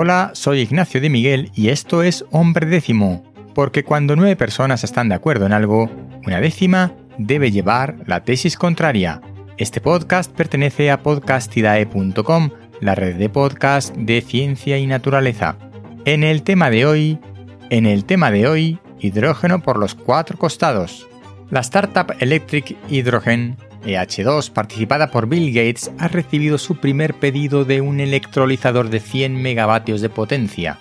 Hola, soy Ignacio de Miguel y esto es Hombre Décimo, porque cuando nueve personas están de acuerdo en algo, una décima debe llevar la tesis contraria. Este podcast pertenece a podcastidae.com, la red de podcast de ciencia y naturaleza. En el tema de hoy, en el tema de hoy, hidrógeno por los cuatro costados. La startup Electric Hydrogen EH2, participada por Bill Gates, ha recibido su primer pedido de un electrolizador de 100 megavatios de potencia.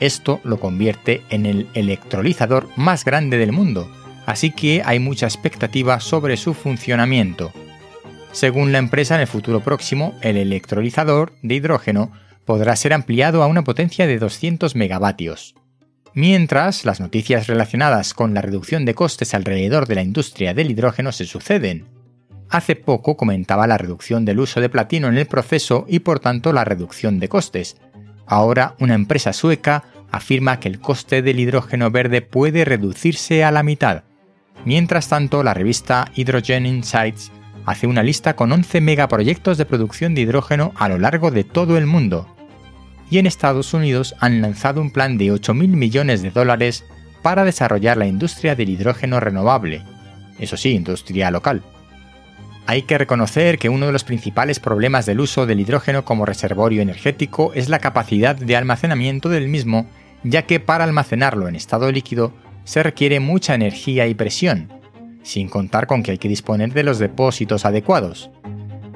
Esto lo convierte en el electrolizador más grande del mundo, así que hay mucha expectativa sobre su funcionamiento. Según la empresa, en el futuro próximo, el electrolizador de hidrógeno podrá ser ampliado a una potencia de 200 megavatios. Mientras, las noticias relacionadas con la reducción de costes alrededor de la industria del hidrógeno se suceden. Hace poco comentaba la reducción del uso de platino en el proceso y por tanto la reducción de costes. Ahora una empresa sueca afirma que el coste del hidrógeno verde puede reducirse a la mitad. Mientras tanto, la revista Hydrogen Insights hace una lista con 11 megaproyectos de producción de hidrógeno a lo largo de todo el mundo. Y en Estados Unidos han lanzado un plan de 8.000 millones de dólares para desarrollar la industria del hidrógeno renovable. Eso sí, industria local. Hay que reconocer que uno de los principales problemas del uso del hidrógeno como reservorio energético es la capacidad de almacenamiento del mismo, ya que para almacenarlo en estado líquido se requiere mucha energía y presión, sin contar con que hay que disponer de los depósitos adecuados.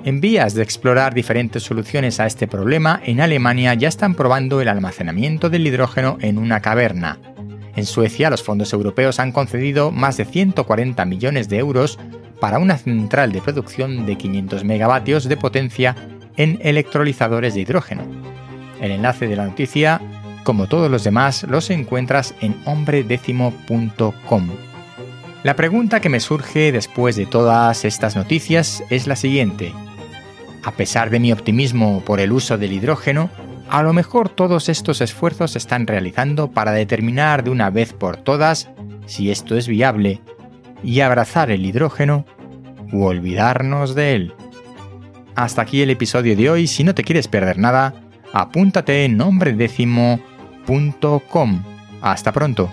En vías de explorar diferentes soluciones a este problema, en Alemania ya están probando el almacenamiento del hidrógeno en una caverna. En Suecia, los fondos europeos han concedido más de 140 millones de euros para una central de producción de 500 megavatios de potencia en electrolizadores de hidrógeno. El enlace de la noticia, como todos los demás, los encuentras en hombredécimo.com. La pregunta que me surge después de todas estas noticias es la siguiente. A pesar de mi optimismo por el uso del hidrógeno, a lo mejor todos estos esfuerzos se están realizando para determinar de una vez por todas si esto es viable y abrazar el hidrógeno u olvidarnos de él. Hasta aquí el episodio de hoy. Si no te quieres perder nada, apúntate en nombredécimo.com. Hasta pronto.